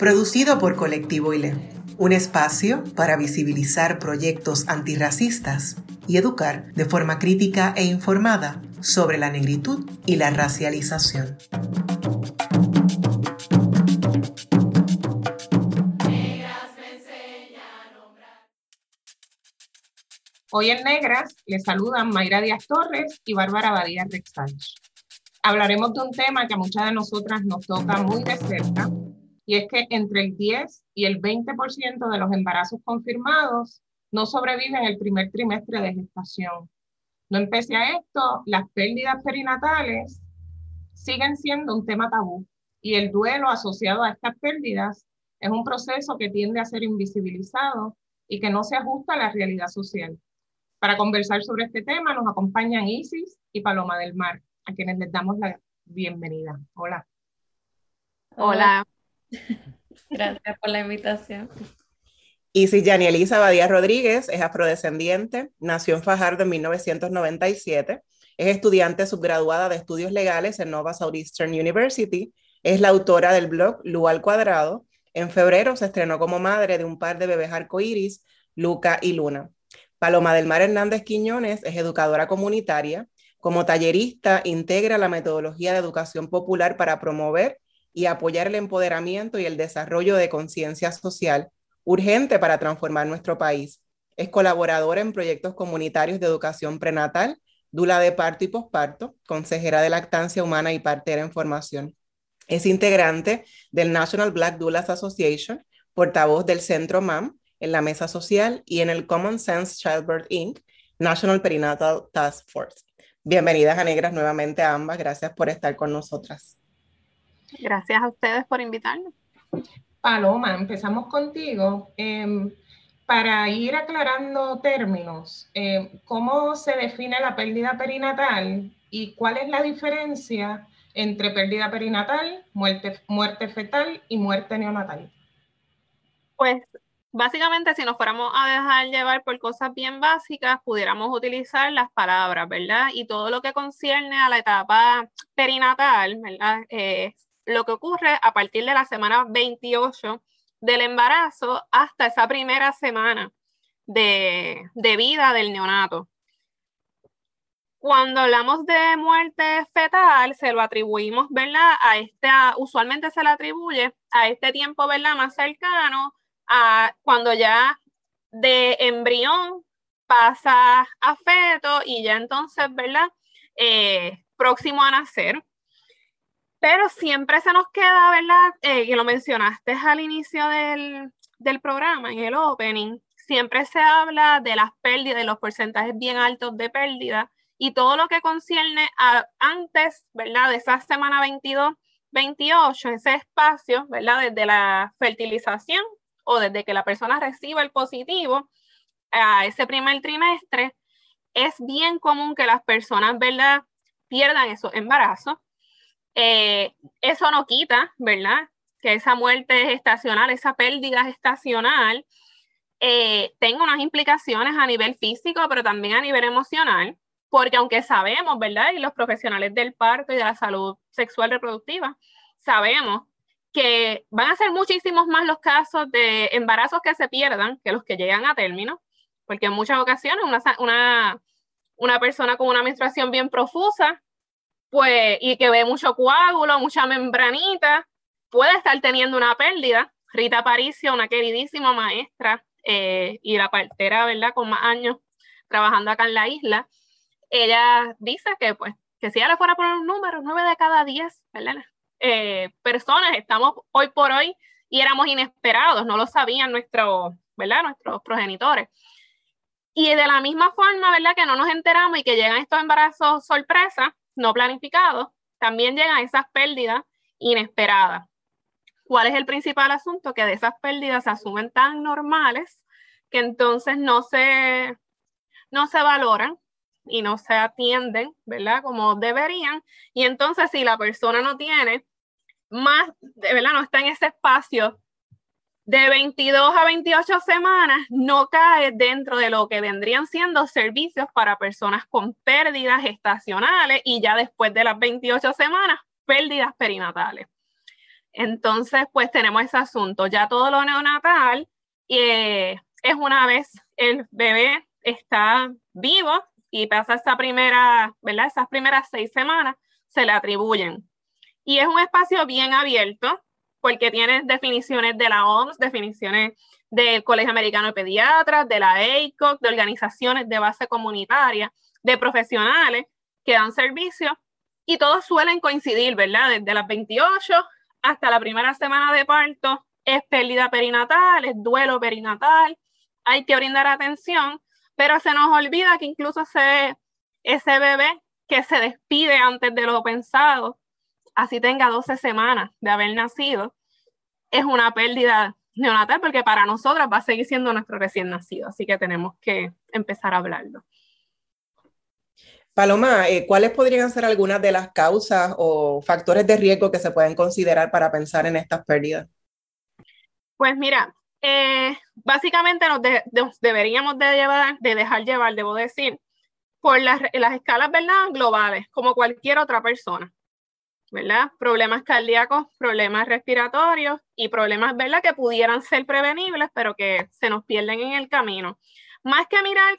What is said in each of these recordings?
producido por Colectivo ILE, un espacio para visibilizar proyectos antirracistas y educar de forma crítica e informada sobre la negritud y la racialización. Hoy en Negras les saludan Mayra Díaz Torres y Bárbara Badía Rexanch hablaremos de un tema que a muchas de nosotras nos toca muy de cerca, y es que entre el 10 y el 20% de los embarazos confirmados no sobreviven el primer trimestre de gestación. No empecé a esto, las pérdidas perinatales siguen siendo un tema tabú y el duelo asociado a estas pérdidas es un proceso que tiende a ser invisibilizado y que no se ajusta a la realidad social. Para conversar sobre este tema nos acompañan Isis y Paloma del Mar a quienes les damos la bienvenida. Hola. Hola. Gracias por la invitación. Isis Yani Elisa Badía Rodríguez es afrodescendiente, nació en Fajardo en 1997, es estudiante subgraduada de estudios legales en Nova Southeastern University, es la autora del blog Lu al Cuadrado. En febrero se estrenó como madre de un par de bebés arcoíris, Luca y Luna. Paloma del Mar Hernández Quiñones es educadora comunitaria, como tallerista, integra la metodología de educación popular para promover y apoyar el empoderamiento y el desarrollo de conciencia social urgente para transformar nuestro país. Es colaboradora en proyectos comunitarios de educación prenatal, dula de parto y posparto, consejera de lactancia humana y partera en formación. Es integrante del National Black Doulas Association, portavoz del Centro MAM en la mesa social y en el Common Sense Childbirth Inc., National Perinatal Task Force. Bienvenidas a Negras nuevamente a ambas. Gracias por estar con nosotras. Gracias a ustedes por invitarnos. Paloma, empezamos contigo. Em, para ir aclarando términos, em, ¿cómo se define la pérdida perinatal y cuál es la diferencia entre pérdida perinatal, muerte, muerte fetal y muerte neonatal? Pues Básicamente, si nos fuéramos a dejar llevar por cosas bien básicas, pudiéramos utilizar las palabras, ¿verdad? Y todo lo que concierne a la etapa perinatal, ¿verdad? Es lo que ocurre a partir de la semana 28 del embarazo hasta esa primera semana de, de vida del neonato. Cuando hablamos de muerte fetal, se lo atribuimos, ¿verdad? A esta, usualmente se le atribuye a este tiempo, ¿verdad? Más cercano cuando ya de embrión pasa a feto y ya entonces, ¿verdad? Eh, próximo a nacer. Pero siempre se nos queda, ¿verdad? Eh, que lo mencionaste al inicio del, del, programa, en el opening, siempre se habla de las pérdidas, de los porcentajes bien altos de pérdida y todo lo que concierne a antes, ¿verdad? De esa semana 22, 28, ese espacio, ¿verdad? Desde la fertilización o desde que la persona reciba el positivo a ese primer trimestre, es bien común que las personas, ¿verdad?, pierdan esos embarazos. Eh, eso no quita, ¿verdad?, que esa muerte gestacional, esa pérdida gestacional, eh, tenga unas implicaciones a nivel físico, pero también a nivel emocional, porque aunque sabemos, ¿verdad? Y los profesionales del parto y de la salud sexual reproductiva, sabemos que van a ser muchísimos más los casos de embarazos que se pierdan que los que llegan a término, porque en muchas ocasiones una, una, una persona con una menstruación bien profusa, pues, y que ve mucho coágulo, mucha membranita, puede estar teniendo una pérdida. Rita Paricio, una queridísima maestra eh, y la partera, ¿verdad? Con más años trabajando acá en la isla, ella dice que, pues, que si ella le fuera a poner un número, 9 de cada 10, ¿verdad? Eh, personas estamos hoy por hoy y éramos inesperados, no lo sabían nuestros, ¿verdad? Nuestros progenitores. Y de la misma forma, ¿verdad? Que no nos enteramos y que llegan estos embarazos sorpresa, no planificados, también llegan esas pérdidas inesperadas. ¿Cuál es el principal asunto? Que de esas pérdidas se asumen tan normales que entonces no se, no se valoran y no se atienden, ¿verdad? Como deberían. Y entonces si la persona no tiene más, verdad, no está en ese espacio de 22 a 28 semanas, no cae dentro de lo que vendrían siendo servicios para personas con pérdidas estacionales y ya después de las 28 semanas, pérdidas perinatales. Entonces, pues tenemos ese asunto. Ya todo lo neonatal eh, es una vez el bebé está vivo y pasa esa primera, ¿verdad? Esas primeras seis semanas se le atribuyen. Y es un espacio bien abierto porque tiene definiciones de la OMS, definiciones del Colegio Americano de Pediatras, de la ACOC, de organizaciones de base comunitaria, de profesionales que dan servicio y todos suelen coincidir, ¿verdad? Desde las 28 hasta la primera semana de parto es pérdida perinatal, es duelo perinatal, hay que brindar atención, pero se nos olvida que incluso ese, ese bebé que se despide antes de lo pensado, así tenga 12 semanas de haber nacido, es una pérdida neonatal porque para nosotras va a seguir siendo nuestro recién nacido, así que tenemos que empezar a hablarlo. Paloma, eh, ¿cuáles podrían ser algunas de las causas o factores de riesgo que se pueden considerar para pensar en estas pérdidas? Pues mira, eh, básicamente nos, deberíamos de, llevar, de dejar llevar, debo decir, por las, las escalas ¿verdad? globales, como cualquier otra persona. ¿Verdad? Problemas cardíacos, problemas respiratorios y problemas, ¿verdad? Que pudieran ser prevenibles, pero que se nos pierden en el camino. Más que mirar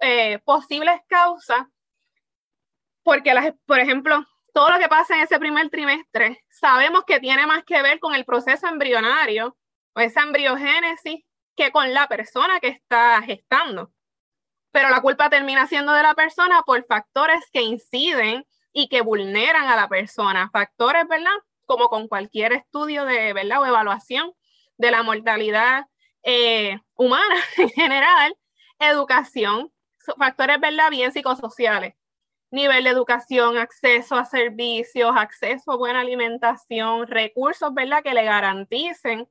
eh, posibles causas, porque, las, por ejemplo, todo lo que pasa en ese primer trimestre, sabemos que tiene más que ver con el proceso embrionario o esa embriogénesis que con la persona que está gestando. Pero la culpa termina siendo de la persona por factores que inciden y que vulneran a la persona. Factores, ¿verdad? Como con cualquier estudio de, ¿verdad? O evaluación de la mortalidad eh, humana en general, educación, factores, ¿verdad? Bien psicosociales nivel de educación, acceso a servicios, acceso a buena alimentación, recursos, ¿verdad? Que le garanticen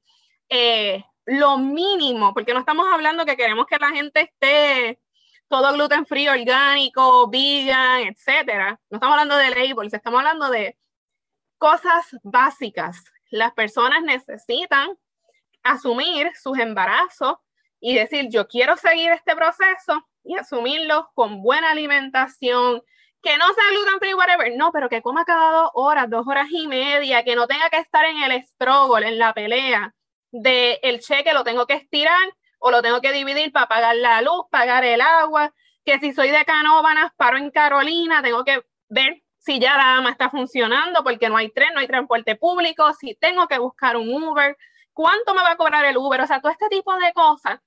eh, lo mínimo, porque no estamos hablando que queremos que la gente esté todo gluten frío, orgánico, vegan, etcétera. No estamos hablando de labels, estamos hablando de cosas básicas. Las personas necesitan asumir sus embarazos y decir, yo quiero seguir este proceso y asumirlo con buena alimentación, que no sea gluten free, whatever, no, pero que coma cada dos horas, dos horas y media, que no tenga que estar en el struggle, en la pelea de el cheque lo tengo que estirar o lo tengo que dividir para pagar la luz, pagar el agua, que si soy de Canóvanas, paro en Carolina, tengo que ver si ya la AMA está funcionando porque no hay tren, no hay transporte público, si tengo que buscar un Uber, cuánto me va a cobrar el Uber, o sea, todo este tipo de cosas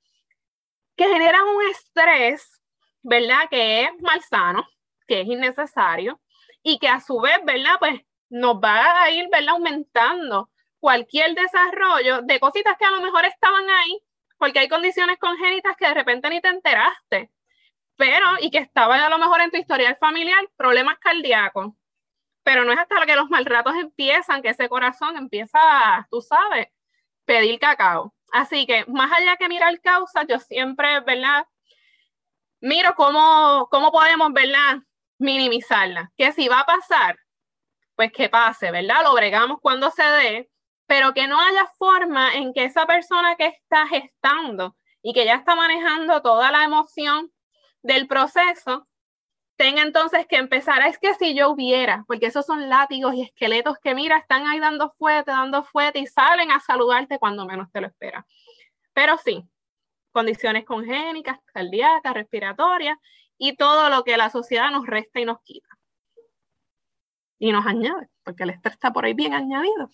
que generan un estrés, ¿verdad? Que es malsano, que es innecesario y que a su vez, ¿verdad? Pues nos va a ir, ¿verdad? Aumentando cualquier desarrollo de cositas que a lo mejor estaban ahí, porque hay condiciones congénitas que de repente ni te enteraste, pero y que estaban a lo mejor en tu historial familiar, problemas cardíacos. Pero no es hasta que los mal ratos empiezan que ese corazón empieza, tú sabes, pedir cacao. Así que más allá que mirar causas, yo siempre, ¿verdad? Miro cómo, cómo podemos, ¿verdad? Minimizarla. Que si va a pasar, pues que pase, ¿verdad? Lo bregamos cuando se dé, pero que no haya forma en que esa persona que está gestando y que ya está manejando toda la emoción del proceso, tenga entonces que empezar, es que si yo hubiera, porque esos son látigos y esqueletos que mira, están ahí dando fuerte, dando fuerte y salen a saludarte cuando menos te lo esperas. Pero sí, condiciones congénicas, cardíacas, respiratorias y todo lo que la sociedad nos resta y nos quita. Y nos añade, porque el estrés está por ahí bien añadido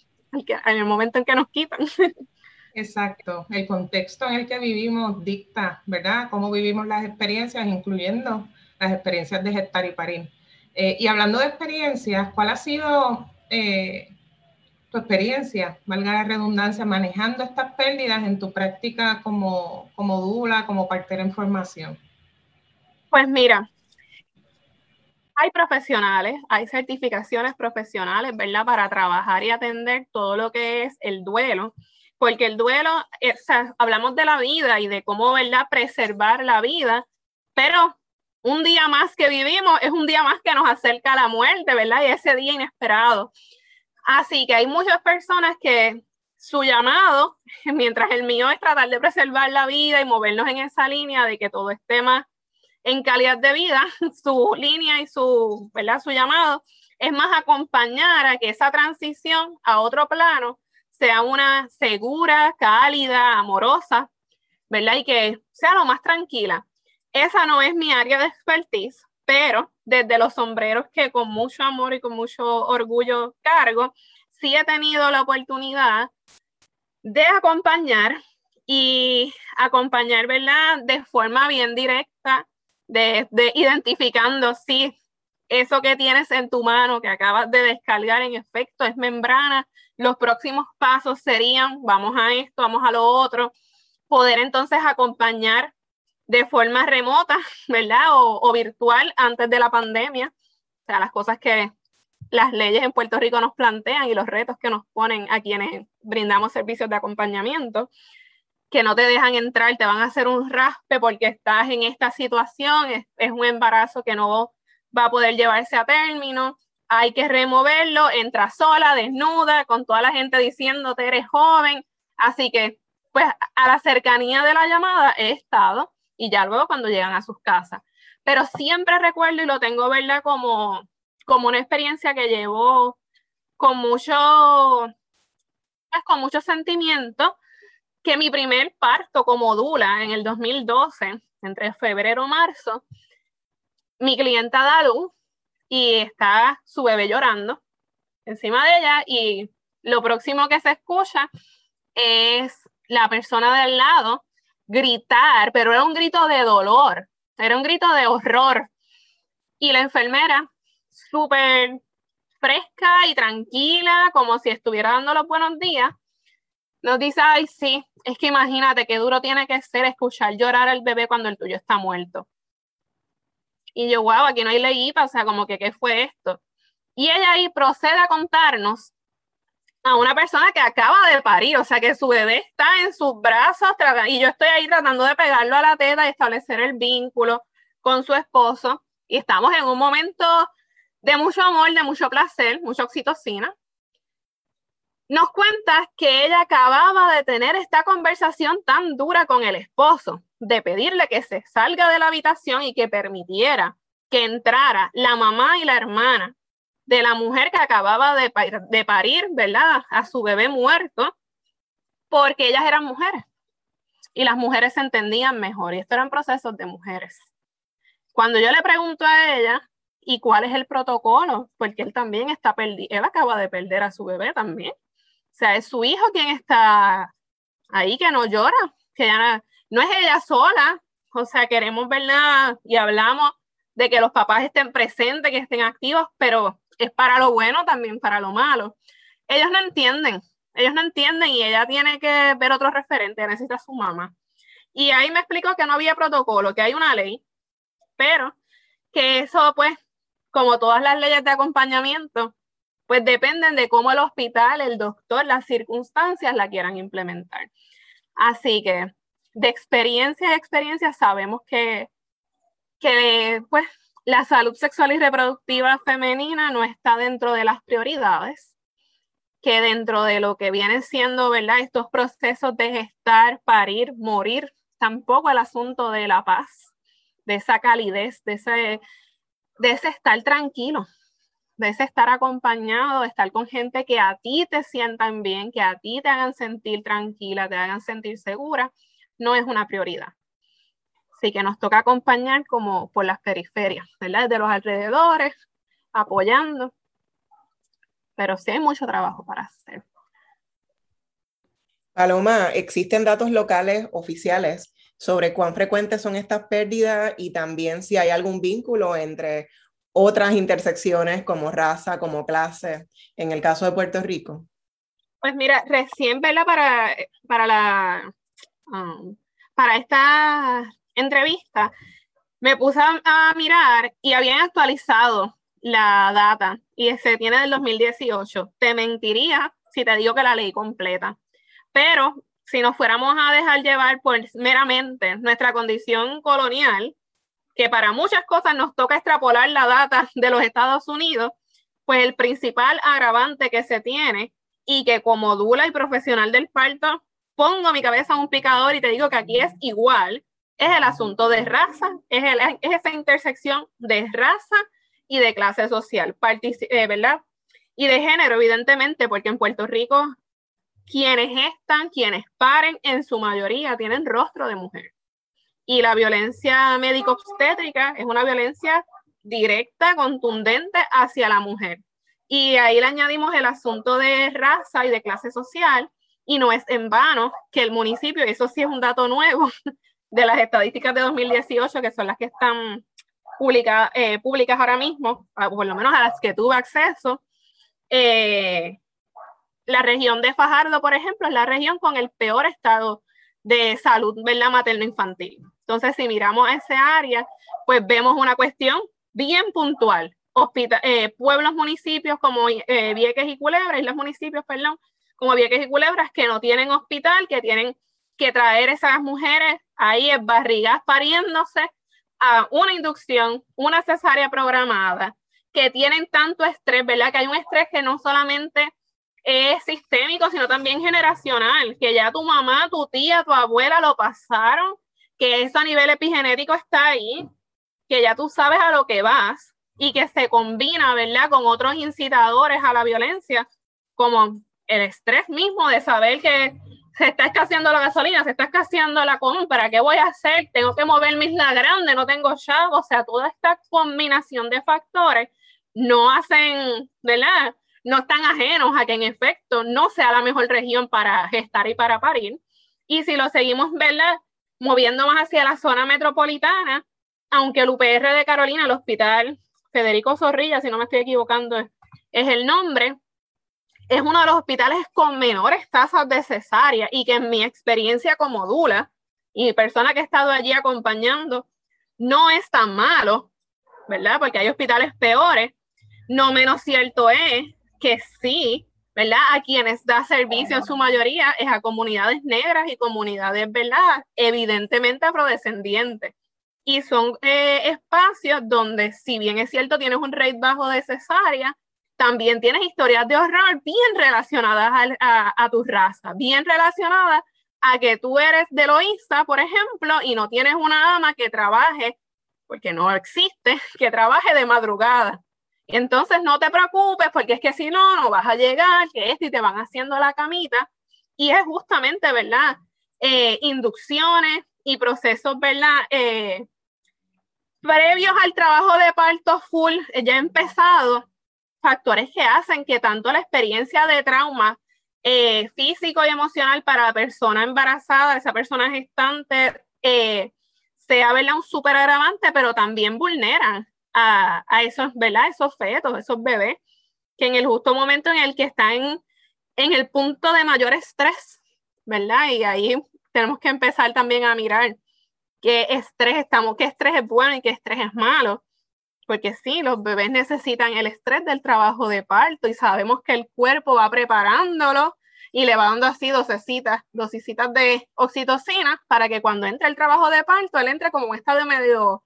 en el momento en que nos quitan. Exacto, el contexto en el que vivimos dicta, ¿verdad? Cómo vivimos las experiencias, incluyendo las experiencias de gestar y parir. Eh, y hablando de experiencias, ¿cuál ha sido eh, tu experiencia, valga la redundancia, manejando estas pérdidas en tu práctica como, como dula, como partera en formación? Pues mira, Hay profesionales, hay certificaciones profesionales, ¿verdad? Para trabajar y atender todo lo que es el duelo, porque el duelo, eh, o hablamos de la vida y de cómo, ¿verdad? Preservar la vida, pero un día más que vivimos es un día más que nos acerca a la muerte, ¿verdad? Y ese día inesperado. Así que hay muchas personas que su llamado, mientras el mío es tratar de preservar la vida y movernos en esa línea de que todo esté más en calidad de vida, su línea y su, ¿verdad? su llamado es más acompañar a que esa transición a otro plano sea una segura, cálida, amorosa, ¿verdad? Y que sea lo más tranquila. Esa no es mi área de expertise, pero desde los sombreros que con mucho amor y con mucho orgullo cargo, sí he tenido la oportunidad de acompañar y acompañar, ¿verdad? De forma bien directa, de, de identificando si eso que tienes en tu mano que acabas de descargar en efecto es membrana. Los próximos pasos serían, vamos a esto, vamos a lo otro, poder entonces acompañar de forma remota, ¿verdad? O, o virtual antes de la pandemia. O sea, las cosas que las leyes en Puerto Rico nos plantean y los retos que nos ponen a quienes brindamos servicios de acompañamiento, que no te dejan entrar, te van a hacer un raspe porque estás en esta situación, es, un embarazo que no va a poder llevarse a término, hay que removerlo, entra sola, desnuda, con toda la gente diciéndote eres joven, así que pues a la cercanía de la llamada he estado y ya luego cuando llegan a sus casas. Pero siempre recuerdo y lo tengo, ¿verdad? Como como una experiencia que llevo con mucho, pues, con mucho sentimiento, que mi primer parto como dula en el 2012, entre febrero y marzo, mi clienta da luz y está su bebé llorando encima de ella y lo próximo que se escucha es la persona del lado gritar, pero era un grito de dolor, era un grito de horror. Y la enfermera súper fresca y tranquila, como si estuviera dando los buenos días, nos dice, ay, sí, es que imagínate qué duro tiene que ser escuchar llorar al bebé cuando el tuyo está muerto. Y yo, wow, aquí no hay leída, o sea, como que, ¿qué fue esto? Y ella ahí procede a contarnos a una persona que acaba de parir, o sea, que su bebé está en sus brazos y yo estoy ahí tratando de pegarlo a la teta y establecer el vínculo con su esposo. Y estamos en un momento de mucho amor, de mucho placer, mucha oxitocina, nos cuenta que ella acababa de tener esta conversación tan dura con el esposo, de pedirle que se salga de la habitación y que permitiera que entrara la mamá y la hermana de la mujer que acababa de, de parir, ¿verdad? A su bebé muerto, porque ellas eran mujeres y las mujeres se entendían mejor y esto eran procesos de mujeres. Cuando yo le pregunto a ella y cuál es el protocolo, porque él también está perdido, él acaba de perder a su bebé también. O sea, es su hijo quien está ahí que no llora, que ya no, es ella sola. O sea, queremos verla y hablamos de que los papás estén presentes, que estén activos, pero es para lo bueno también para lo malo. Ellos no entienden, ellos no entienden y ella tiene que ver otro referente, necesita a su mamá. Y ahí me explicó que no había protocolo, que hay una ley, pero que eso pues como todas las leyes de acompañamiento, pues dependen de cómo el hospital, el doctor, las circunstancias la quieran implementar. Así que de experiencia a experiencia sabemos que, que pues, la salud sexual y reproductiva femenina no está dentro de las prioridades, que dentro de lo que vienen siendo, ¿verdad? Estos procesos de gestar, parir, morir, tampoco el asunto de la paz, de esa calidez, de ese de ese estar tranquilo, de ese estar acompañado, de estar con gente que a ti te sientan bien, que a ti te hagan sentir tranquila, te hagan sentir segura, no es una prioridad. Así que nos toca acompañar como por las periferias, ¿verdad? De los alrededores, apoyando. Pero sí hay mucho trabajo para hacer. Paloma, ¿existen datos locales oficiales sobre cuán frecuentes son estas pérdidas y también si hay algún vínculo entre otras intersecciones como raza, como clase, en el caso de Puerto Rico? Pues mira, recién, ¿verdad? Para, para, la, um, para esta entrevista, me puse a, mirar y habían actualizado la data y se tiene del 2018. Te mentiría si te digo que la leí completa. Pero si nos fuéramos a dejar llevar por meramente nuestra condición colonial, que para muchas cosas nos toca extrapolar la data de los Estados Unidos, pues el principal agravante que se tiene y que como dula y profesional del parto pongo mi cabeza un picador y te digo que aquí es igual, es el asunto de raza, es, esa intersección de raza y de clase social, eh, ¿verdad? Y de género, evidentemente, porque en Puerto Rico quienes están, quienes paren, en su mayoría tienen rostro de mujer. Y la violencia médico-obstétrica es una violencia directa, contundente hacia la mujer. Y ahí le añadimos el asunto de raza y de clase social, y no es en vano que el municipio, eso sí es un dato nuevo de las estadísticas de 2018, que son las que están publica, eh, públicas ahora mismo, por lo menos a las que tuve acceso, eh, la región de Fajardo, por ejemplo, es la región con el peor estado de salud ¿verdad? materno-infantil. Entonces, si miramos esa área, pues vemos una cuestión bien puntual. Eh, pueblos, municipios como Vieques y Culebra, islas municipios, perdón, como Vieques y Culebras, que no tienen hospital, que tienen que traer esas mujeres ahí en barrigas pariéndose a una inducción, una cesárea programada, que tienen tanto estrés, ¿verdad? Que hay un estrés que no solamente es sistémico, sino también generacional, que ya tu mamá, tu tía, tu abuela lo pasaron, que eso a nivel epigenético está ahí, que ya tú sabes a lo que vas y que se combina, ¿verdad? Con otros incitadores a la violencia, como el estrés mismo de saber que se está escaseando la gasolina, se está escaseando la compra, ¿qué voy a hacer? Tengo que mover mi isla grande, no tengo chavo, o sea, toda esta combinación de factores no hacen, ¿verdad? No están ajenos a que en efecto no sea la mejor región para gestar y para parir. Y si lo seguimos, ¿verdad? Moviendo más hacia la zona metropolitana, aunque el UPR de Carolina, el hospital Federico Zorrilla, si no me estoy equivocando, es el nombre, es uno de los hospitales con menores tasas de cesárea y que en mi experiencia como dula y persona que he estado allí acompañando, no es tan malo, ¿verdad? Porque hay hospitales peores. No menos cierto es que sí, ¿verdad? A quienes da servicio en su mayoría es a comunidades negras y comunidades, ¿verdad? Evidentemente afrodescendientes. Y son eh, espacios donde, si bien es cierto, tienes un rate bajo de cesárea, también tienes historias de horror bien relacionadas a, tu raza, bien relacionadas a que tú eres de Loíza, por ejemplo, y no tienes una ama que trabaje, porque no existe, que trabaje de madrugada. Entonces no te preocupes, porque es que si no, no vas a llegar, que esto y te van haciendo la camita. Y es justamente, ¿verdad? Eh, inducciones y procesos, ¿verdad? Eh, previos al trabajo de parto full, ya empezado, factores que hacen que tanto la experiencia de trauma eh, físico y emocional para la persona embarazada, esa persona gestante, eh, sea ¿verdad? un súper agravante, pero también vulneran a, esos, ¿verdad? esos fetos, esos bebés, que en el justo momento en el que están en el punto de mayor estrés, ¿verdad? Y ahí tenemos que empezar también a mirar qué estrés estamos, qué estrés es bueno y qué estrés es malo porque sí, los bebés necesitan el estrés del trabajo de parto y sabemos que el cuerpo va preparándolo y le va dando así dosecitas, dosisitas de oxitocina para que cuando entre el trabajo de parto, él entre como un estado medio,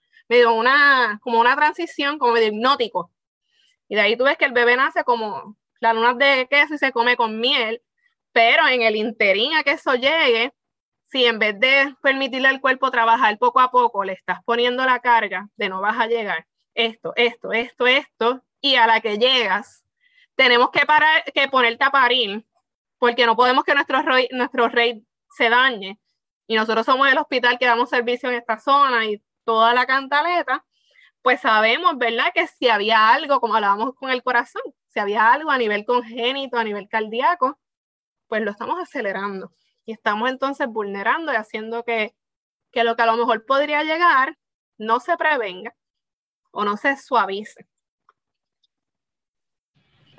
una, como una transición, como medio hipnótico. Y de ahí tú ves que el bebé nace como la luna de queso y se come con miel, pero en el interín a que eso llegue, si en vez de permitirle al cuerpo trabajar poco a poco, le estás poniendo la carga de no vas a llegar, esto, esto, esto, esto, y a la que llegas, tenemos que, parar, que ponerte a parir, porque no podemos que nuestro rey, nuestro rey se dañe. Y nosotros somos el hospital que damos servicio en esta zona y toda la cantaleta, pues sabemos, ¿verdad? Que si había algo, como hablábamos con el corazón, si había algo a nivel congénito, a nivel cardíaco, pues lo estamos acelerando. Y estamos entonces vulnerando y haciendo que, que lo que a lo mejor podría llegar no se prevenga o no se suavice.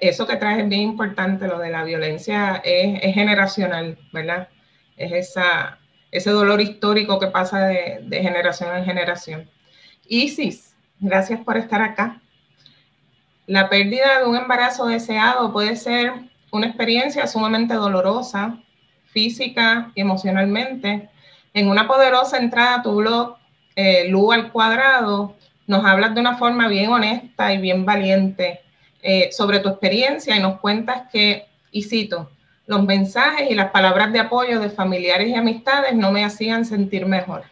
Eso que traes es bien importante, lo de la violencia es, generacional, ¿verdad? Es esa, ese dolor histórico que pasa de, generación en generación. Isis, gracias por estar acá. La pérdida de un embarazo deseado puede ser una experiencia sumamente dolorosa, física y emocionalmente. En una poderosa entrada a tu blog, eh, Lu al cuadrado, nos hablas de una forma bien honesta y bien valiente eh, sobre tu experiencia y nos cuentas que, y cito, los mensajes y las palabras de apoyo de familiares y amistades no me hacían sentir mejor.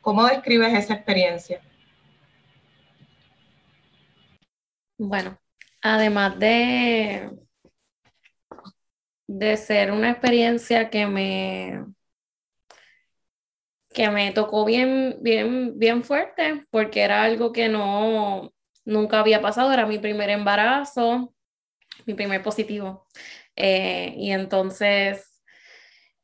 ¿Cómo describes esa experiencia? Bueno, además de, de ser una experiencia que me, que me tocó bien, bien, bien fuerte, porque era algo que no, nunca había pasado, era mi primer embarazo, mi primer positivo. Eh, y entonces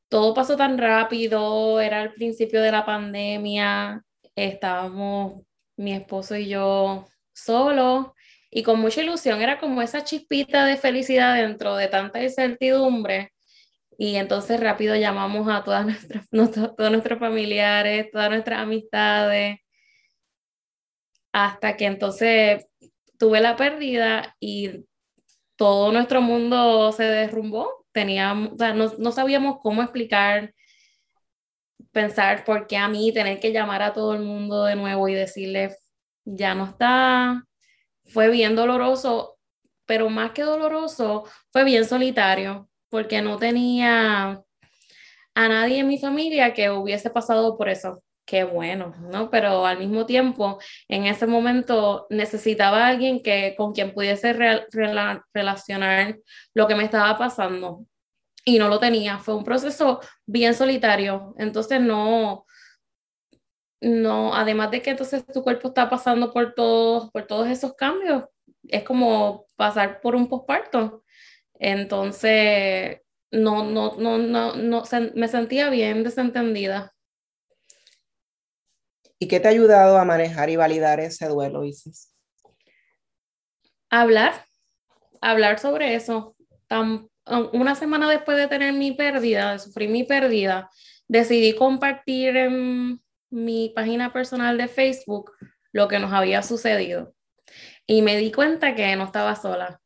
todo pasó tan rápido, era el principio de la pandemia, estábamos mi esposo y yo solos y con mucha ilusión, era como esa chispita de felicidad dentro de tanta incertidumbre. Y entonces rápido llamamos a todas nuestras, todos nuestros familiares, todas nuestras amistades, hasta que entonces tuve la pérdida y todo nuestro mundo se derrumbó. Teníamos, o sea, no, no sabíamos cómo explicar, pensar por qué a mí tener que llamar a todo el mundo de nuevo y decirle, ya no está, fue bien doloroso, pero más que doloroso, fue bien solitario, porque no tenía a nadie en mi familia que hubiese pasado por eso. Qué bueno, ¿no? Pero al mismo tiempo, en ese momento necesitaba a alguien que, con quien pudiese relacionar lo que me estaba pasando y no lo tenía. Fue un proceso bien solitario. Entonces no, no, además de que entonces tu cuerpo está pasando por todos, por todos esos cambios, es como pasar por un posparto. Entonces, no, no, no, no, no, me sentía bien desentendida. ¿Y qué te ha ayudado a manejar y validar ese duelo, Isis? Hablar, hablar sobre eso. una semana después de tener mi pérdida, de sufrir mi pérdida, decidí compartir en, mi página personal de Facebook lo que nos había sucedido. Y me di cuenta que no estaba sola.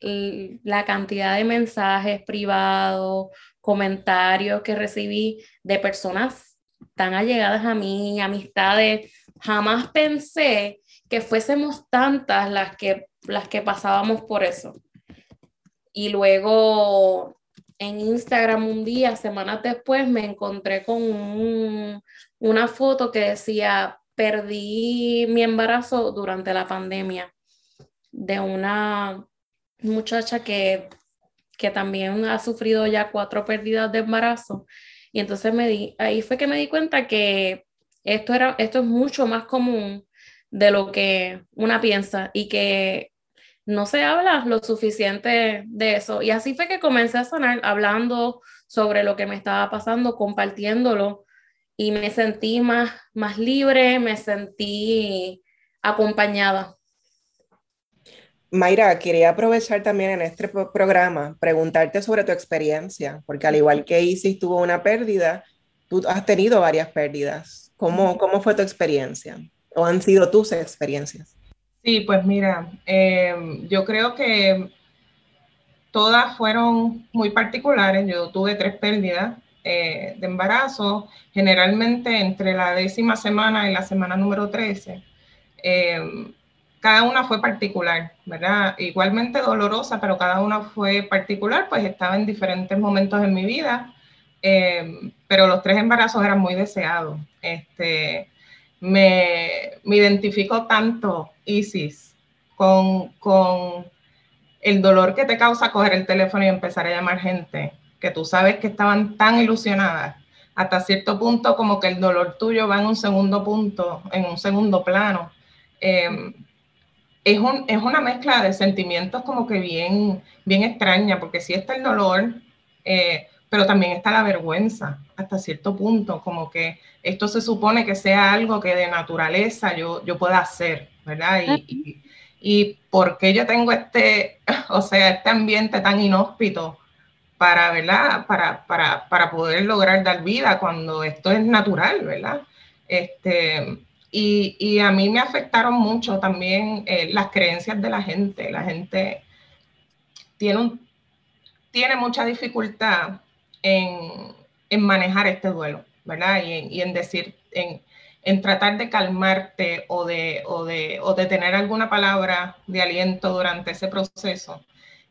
La cantidad de mensajes privados, comentarios que recibí de personas tan allegadas a mí, amistades, jamás pensé que fuésemos tantas las que, las que pasábamos por eso. Y luego en Instagram un día, semanas después, me encontré con una foto que decía, perdí mi embarazo durante la pandemia de una muchacha que, que también ha sufrido ya cuatro pérdidas de embarazo. Y entonces me di, ahí fue que me di cuenta que esto, era, esto es mucho más común de lo que una piensa y que no se habla lo suficiente de eso. Y así fue que comencé a sanar hablando sobre lo que me estaba pasando, compartiéndolo y me sentí más, más libre, me sentí acompañada. Mayra, quería aprovechar también en este programa, preguntarte sobre tu experiencia, porque al igual que Isis tuvo una pérdida, tú has tenido varias pérdidas. ¿Cómo, cómo fue tu experiencia? ¿O han sido tus experiencias? Sí, pues mira, em, yo creo que todas fueron muy particulares. Yo tuve tres pérdidas eh, de embarazo, generalmente entre la décima semana y la semana número 13. Em, cada una fue particular, ¿verdad? Igualmente dolorosa, pero cada una fue particular, pues estaba en diferentes momentos en mi vida, em, pero los tres embarazos eran muy deseados. Este, me, me identifico tanto, Isis, con, con el dolor que te causa coger el teléfono y empezar a llamar gente, que tú sabes que estaban tan ilusionadas, hasta cierto punto como que el dolor tuyo va en un segundo punto, en un segundo plano. Em, es, un, es, una mezcla de sentimientos como que bien, bien extraña, porque sí está el dolor, eh, pero también está la vergüenza hasta cierto punto, como que esto se supone que sea algo que de naturaleza yo, yo pueda hacer, ¿verdad? Y, y, por qué yo tengo este, o sea, este ambiente tan inhóspito para, ¿verdad? Para, para, para poder lograr dar vida cuando esto es natural, ¿verdad? Este, y, a mí me afectaron mucho también eh, las creencias de la gente. La gente tiene, tiene mucha dificultad en, manejar este duelo, ¿verdad? Y, en decir, en, tratar de calmarte o de, o, de, o de tener alguna palabra de aliento durante ese proceso.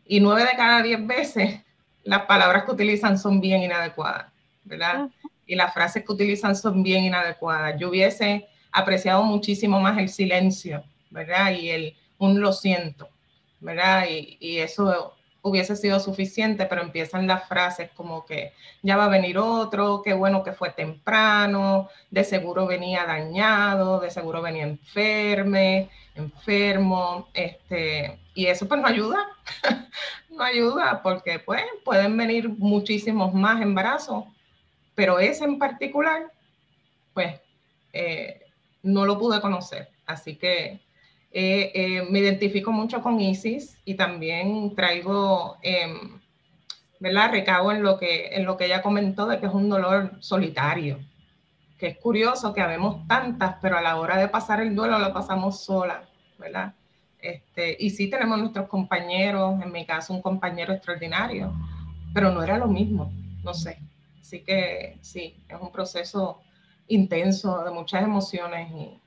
Y nueve de cada diez veces las palabras que utilizan son bien inadecuadas, ¿verdad? Y las frases que utilizan son bien inadecuadas. Yo hubiese apreciado muchísimo más el silencio, ¿verdad? Y el un lo siento, ¿verdad? Y, eso hubiese sido suficiente, pero empiezan las frases como que ya va a venir otro, qué bueno que fue temprano, de seguro venía dañado, de seguro venía enferme, enfermo, este, y eso pues no ayuda, no ayuda porque pues pueden venir muchísimos más embarazos, pero ese en particular, pues eh, no lo pude conocer, así que eh, eh, me identifico mucho con Isis y también traigo, em, ¿verdad? Recabo en lo, que, en lo que ella comentó de que es un dolor solitario, que es curioso que habemos tantas, pero a la hora de pasar el duelo lo pasamos sola, ¿verdad? Este, y sí tenemos nuestros compañeros, en mi caso un compañero extraordinario, pero no era lo mismo, no sé. Así que sí, es un proceso intenso de muchas emociones y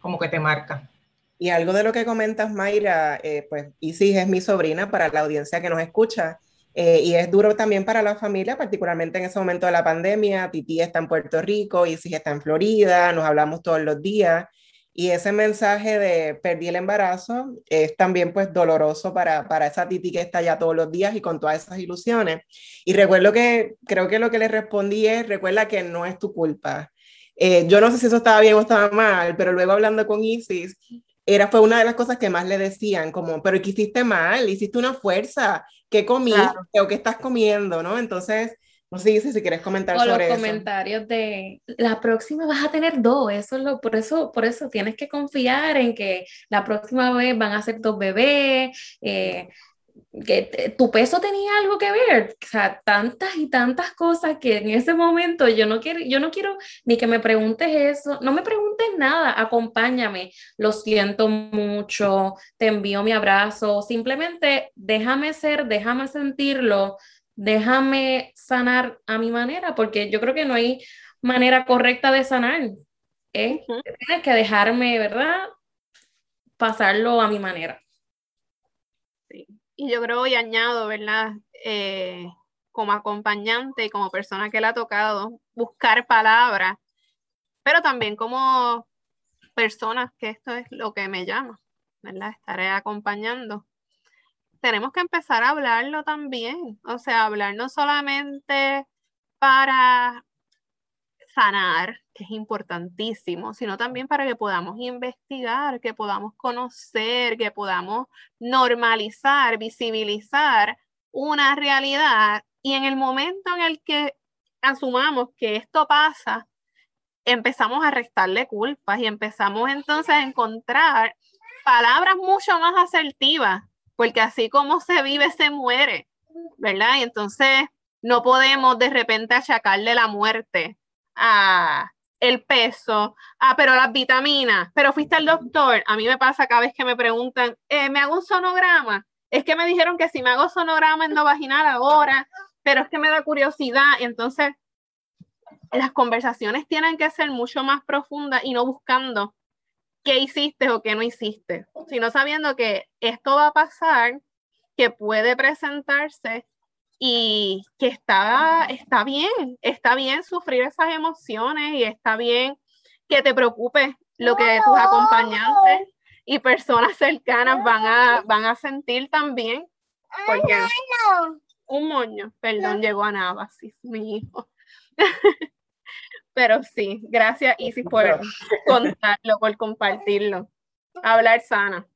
como que te marca. Y algo de lo que comentas, Mayra, eh, pues Isis es mi sobrina para la audiencia que nos escucha. Eh, y es duro también para la familia, particularmente en ese momento de la pandemia. Titi está en Puerto Rico, Isis está en Florida, nos hablamos todos los días. Y ese mensaje de perdí el embarazo es también pues doloroso para, para esa Titi que está allá todos los días y con todas esas ilusiones. Y recuerdo que creo que lo que le respondí es, recuerda que no es tu culpa. Eh, yo no sé si eso estaba bien o estaba mal, pero luego hablando con Isis, era, fue una de las cosas que más le decían, como, pero ¿qué hiciste mal? Hiciste una fuerza, ¿qué comiste o qué estás comiendo? ¿no? Entonces, no sé si, si quieres comentar o sobre los comentarios de la próxima vas a tener dos, eso es lo, por eso, por eso tienes que confiar en que la próxima vez van a ser dos bebés, eh, que tu peso tenía algo que ver, o sea, tantas y tantas cosas que en ese momento yo no quiero, yo no quiero ni que me preguntes eso, no me preguntes nada, acompáñame, lo siento mucho, te envío mi abrazo, simplemente déjame ser, déjame sentirlo, déjame sanar a mi manera, porque yo creo que no hay manera correcta de sanar, ¿eh? tienes que dejarme, ¿verdad? Pasarlo a mi manera. Y yo creo y añado, ¿verdad? Eh, como acompañante y como persona que le ha tocado buscar palabras, pero también como personas, que esto es lo que me llama, ¿verdad? Estaré acompañando. Tenemos que empezar a hablarlo también, o sea, hablar no solamente para sanar, que es importantísimo, sino también para que podamos investigar, que podamos conocer, que podamos normalizar, visibilizar una realidad. Y en el momento en el que asumamos que esto pasa, empezamos a restarle culpas y empezamos entonces a encontrar palabras mucho más asertivas, porque así como se vive, se muere, ¿verdad? Y entonces no podemos de repente achacarle la muerte a el peso, ah, pero las vitaminas, pero fuiste al doctor. A mí me pasa cada vez que me preguntan, eh, ¿me hago un sonograma? Es que me dijeron que si me hago sonograma endovaginal ahora, pero es que me da curiosidad. Entonces, las conversaciones tienen que ser mucho más profundas y no buscando qué hiciste o qué no hiciste, sino sabiendo que esto va a pasar, que puede presentarse y que está, está bien, está bien sufrir esas emociones y está bien que te preocupes lo que tus acompañantes y personas cercanas van a, van a sentir también. Porque un moño, perdón, llegó a Navas, mi hijo. Pero sí, gracias Isis por contarlo, por compartirlo. Hablar sana.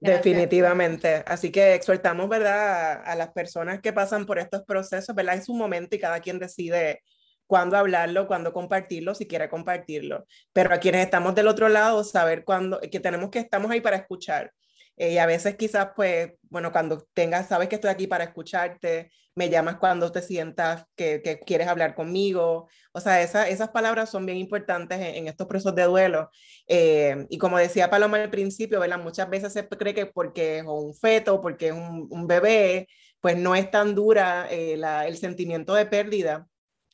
Definitivamente. Así que exhortamos, ¿verdad?, a, las personas que pasan por estos procesos, ¿verdad? En su momento y cada quien decide cuándo hablarlo, cuándo compartirlo, si quiere compartirlo. Pero a quienes estamos del otro lado, saber cuándo, que tenemos que estamos ahí para escuchar. Eh, y a veces quizás, pues, bueno, cuando tengas, sabes que estoy aquí para escucharte, me llamas cuando te sientas que, que quieres hablar conmigo. O sea, esa, esas palabras son bien importantes en, estos procesos de duelo. Eh, y como decía Paloma al principio, ¿verdad? Muchas veces se cree que porque es un feto, porque es un, bebé, pues no es tan dura eh, el sentimiento de pérdida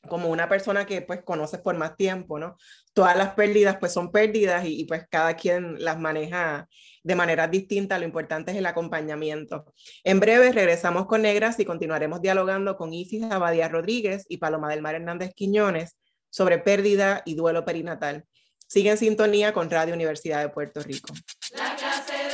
como una persona que pues conoces por más tiempo, ¿no? Todas las pérdidas pues son pérdidas y, y, pues cada quien las maneja de manera distinta. Lo importante es el acompañamiento. En breve regresamos con Negras y continuaremos dialogando con Isis Abadía Rodríguez y Paloma del Mar Hernández Quiñones sobre pérdida y duelo perinatal. Sigue en sintonía con Radio Universidad de Puerto Rico. La clase de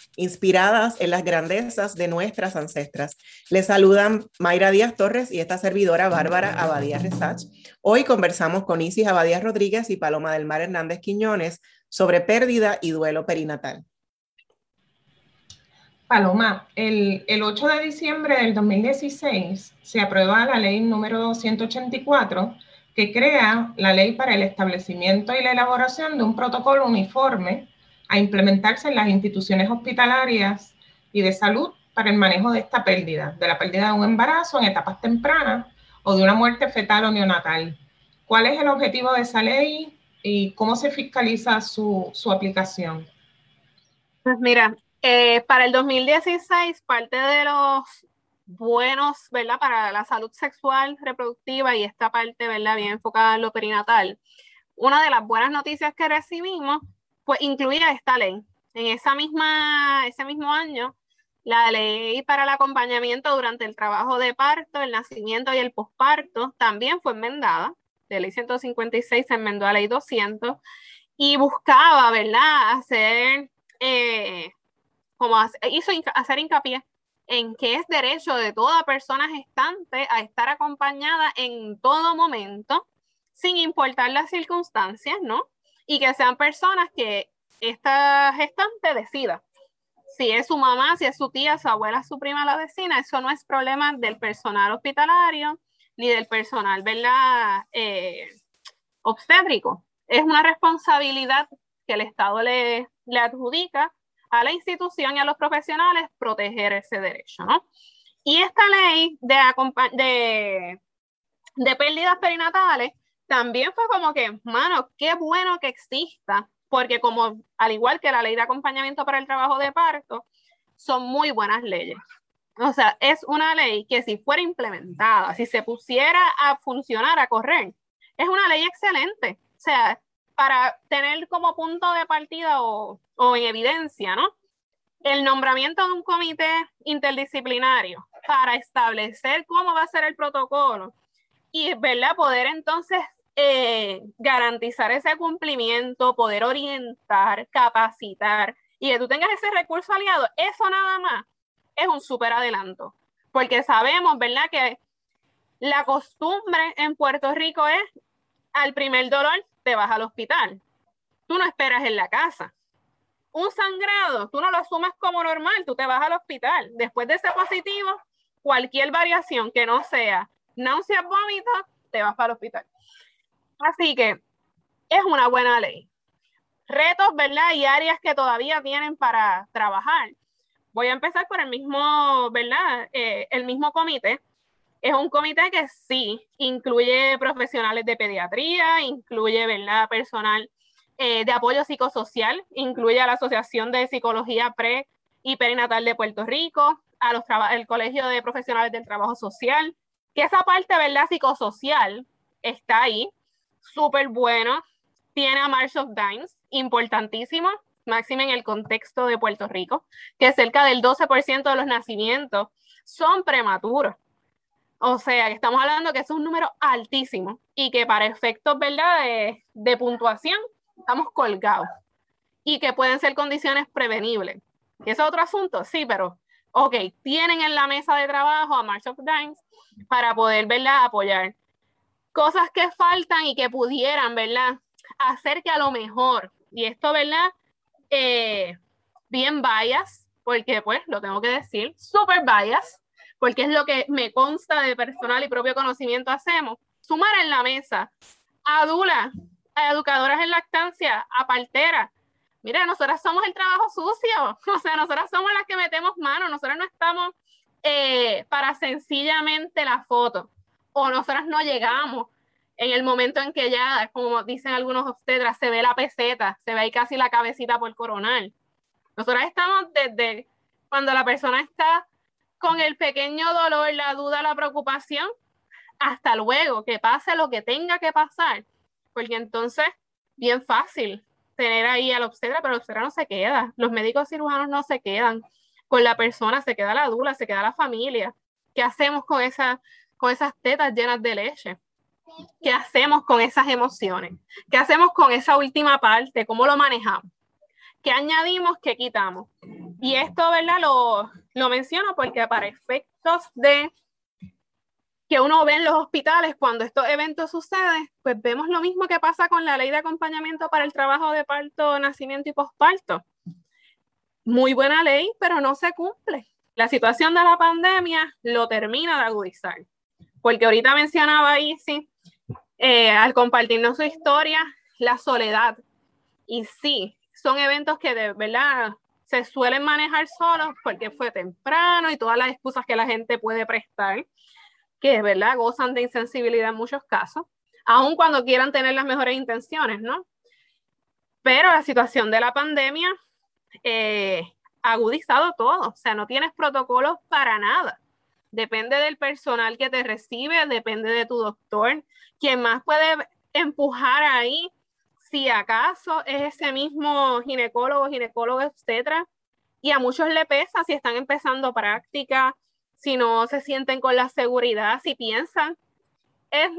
inspiradas en las grandezas de nuestras ancestras. Les saludan Mayra Díaz Torres y esta servidora Bárbara Abadía Resach. Hoy conversamos con Isis Abadía Rodríguez y Paloma del Mar Hernández Quiñones sobre pérdida y duelo perinatal. Paloma, el, el 8 de diciembre del 2016 se aprueba la ley número 284 que crea la ley para el establecimiento y la elaboración de un protocolo uniforme a implementarse en las instituciones hospitalarias y de salud para el manejo de esta pérdida, de la pérdida de un embarazo en etapas tempranas o de una muerte fetal o neonatal. ¿Cuál es el objetivo de esa ley y cómo se fiscaliza su, su aplicación? Pues mira, eh, para el 2016, parte de los buenos, ¿verdad? Para la salud sexual reproductiva y esta parte, ¿verdad? Bien enfocada en lo perinatal. Una de las buenas noticias que recibimos pues incluía esta ley. En esa misma, ese mismo año, la ley para el acompañamiento durante el trabajo de parto, el nacimiento y el posparto también fue enmendada. De ley 156 se enmendó a ley 200 y buscaba, ¿verdad?, hacer, eh, como hizo hacer hincapié en que es derecho de toda persona gestante a estar acompañada en todo momento, sin importar las circunstancias, ¿no? Y que sean personas que esta gestante decida. Si es su mamá, si es su tía, su abuela, su prima, la vecina, eso no es problema del personal hospitalario ni del personal, ¿verdad? Eh, obstétrico. Es una responsabilidad que el Estado le, le adjudica a la institución y a los profesionales proteger ese derecho, ¿no? Y esta ley de, de, de pérdidas perinatales también fue como que, mano, qué bueno que exista, porque como al igual que la ley de acompañamiento para el trabajo de parto, son muy buenas leyes. O sea, es una ley que si fuera implementada, si se pusiera a funcionar, a correr, es una ley excelente. O sea, para tener como punto de partida o, o en evidencia, ¿no? El nombramiento de un comité interdisciplinario para establecer cómo va a ser el protocolo y, ¿verdad? Poder entonces eh, garantizar ese cumplimiento, poder orientar, capacitar y que tú tengas ese recurso aliado, eso nada más es un súper adelanto. Porque sabemos, ¿verdad? Que la costumbre en Puerto Rico es al primer dolor te vas al hospital. Tú no esperas en la casa. Un sangrado, tú no lo asumes como normal, tú te vas al hospital. Después de ese positivo, cualquier variación que no sea náuseas, vómitos, te vas para el hospital. Así que es una buena ley. Retos, ¿verdad? Y áreas que todavía tienen para trabajar. Voy a empezar por el mismo, ¿verdad? Eh, el mismo comité. Es un comité que sí incluye profesionales de pediatría, incluye, ¿verdad? Personal eh, de apoyo psicosocial, incluye a la Asociación de Psicología Pre y Perinatal de Puerto Rico, a los el Colegio de Profesionales del Trabajo Social, que esa parte, ¿verdad? Psicosocial está ahí, súper bueno. Tiene a March of Dimes, importantísimo, máximo en el contexto de Puerto Rico, que cerca del 12% de los nacimientos son prematuros. O sea, que estamos hablando que es un número altísimo y que para efectos, ¿verdad?, de, puntuación, estamos colgados. y que pueden ser condiciones prevenibles. ¿Es otro asunto? Sí, pero, ok, tienen en la mesa de trabajo a March of Dimes para poder, ¿verdad?, apoyar. Cosas que faltan y que pudieran, ¿verdad?, hacer que a lo mejor, y esto, ¿verdad?, eh, bien bias, porque pues lo tengo que decir, super bias, porque es lo que me consta de personal y propio conocimiento hacemos, sumar en la mesa a Dula, a educadoras en lactancia, a parteras. Mira, nosotras somos el trabajo sucio, o sea, nosotras somos las que metemos mano, nosotras no estamos eh, para sencillamente la foto, o nosotras no llegamos en el momento en que ya, como dicen algunos obstetras, se ve la peseta, se ve ahí casi la cabecita por coronal. Nosotras estamos desde cuando la persona está con el pequeño dolor, la duda, la preocupación, hasta luego, que pase lo que tenga que pasar, porque entonces, bien fácil tener ahí al obstetra, pero el obstetra no se queda, los médicos cirujanos no se quedan con la persona, se queda la dula, se queda la familia. ¿Qué hacemos con, esa, con esas tetas llenas de leche? ¿Qué hacemos con esas emociones? ¿Qué hacemos con esa última parte? ¿Cómo lo manejamos? ¿Qué añadimos? ¿Qué quitamos? Y esto, ¿verdad? Lo, lo menciono porque para efectos de que uno ve en los hospitales cuando estos eventos suceden, pues vemos lo mismo que pasa con la ley de acompañamiento para el trabajo de parto, nacimiento y posparto. Muy buena ley, pero no se cumple. La situación de la pandemia lo termina de agudizar. Porque ahorita mencionaba Isi, eh, al compartirnos su historia, la soledad. Y sí, son eventos que de verdad se suelen manejar solos porque fue temprano y todas las excusas que la gente puede prestar que es verdad gozan de insensibilidad en muchos casos, aun cuando quieran tener las mejores intenciones, ¿no? Pero la situación de la pandemia eh, ha agudizado todo, o sea, no tienes protocolos para nada. Depende del personal que te recibe, depende de tu doctor. Quien más puede empujar ahí, si acaso es ese mismo ginecólogo, ginecólogo, etcétera. Y a muchos le pesa si están empezando práctica, si no se sienten con la seguridad, si piensan, es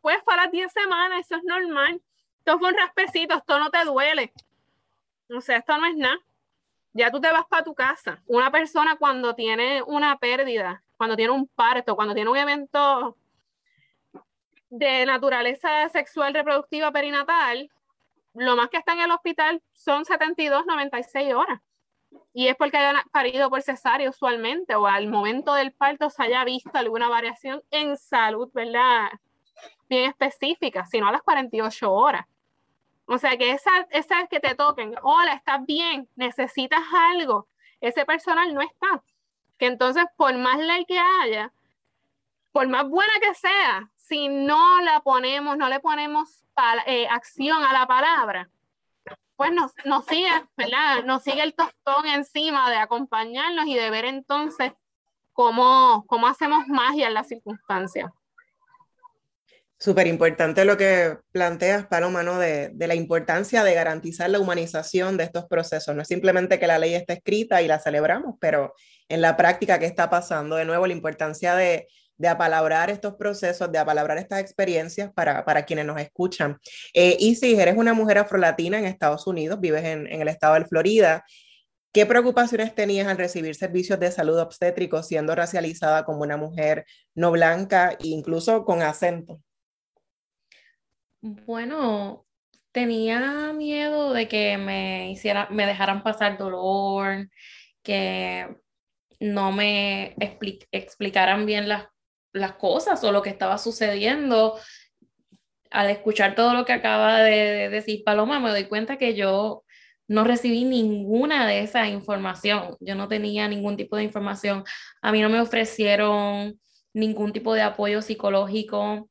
pues para las 10 semanas, eso es normal. Esto fue un raspecito, esto no te duele. O sea, esto no es nada. Ya tú te vas para tu casa. Una persona cuando tiene una pérdida, cuando tiene un parto, cuando tiene un evento de naturaleza sexual reproductiva perinatal, lo más que está en el hospital son 72, 96 horas y es porque hayan parido por cesárea usualmente o al momento del parto se haya visto alguna variación en salud, ¿verdad? Bien específica, sino a las 48 horas. O sea que esa, esa es que te toquen, hola, estás bien, necesitas algo, ese personal no está. Que entonces, por más ley que haya, por más buena que sea, si no la ponemos, no le ponemos eh, acción a la palabra, pues nos, sigue, ¿verdad? Nos sigue el tostón encima de acompañarnos y de ver entonces cómo, cómo hacemos magia en las circunstancias. Súper importante lo que planteas, Paloma, ¿no? De, de, la importancia de garantizar la humanización de estos procesos. No es simplemente que la ley esté escrita y la celebramos, pero en la práctica, ¿qué está pasando? De nuevo, la importancia de de apalabrar estos procesos, de apalabrar estas experiencias para, para quienes nos escuchan. Eh, y si eres una mujer afrolatina en Estados Unidos, vives en, en, el estado de Florida, ¿qué preocupaciones tenías al recibir servicios de salud obstétrico siendo racializada como una mujer no blanca e incluso con acento? Bueno, tenía miedo de que me me dejaran pasar dolor, que no me explicaran bien las las cosas o lo que estaba sucediendo. Al escuchar todo lo que acaba de decir Paloma, me doy cuenta que yo no recibí ninguna de esa información. Yo no tenía ningún tipo de información. A mí no me ofrecieron ningún tipo de apoyo psicológico.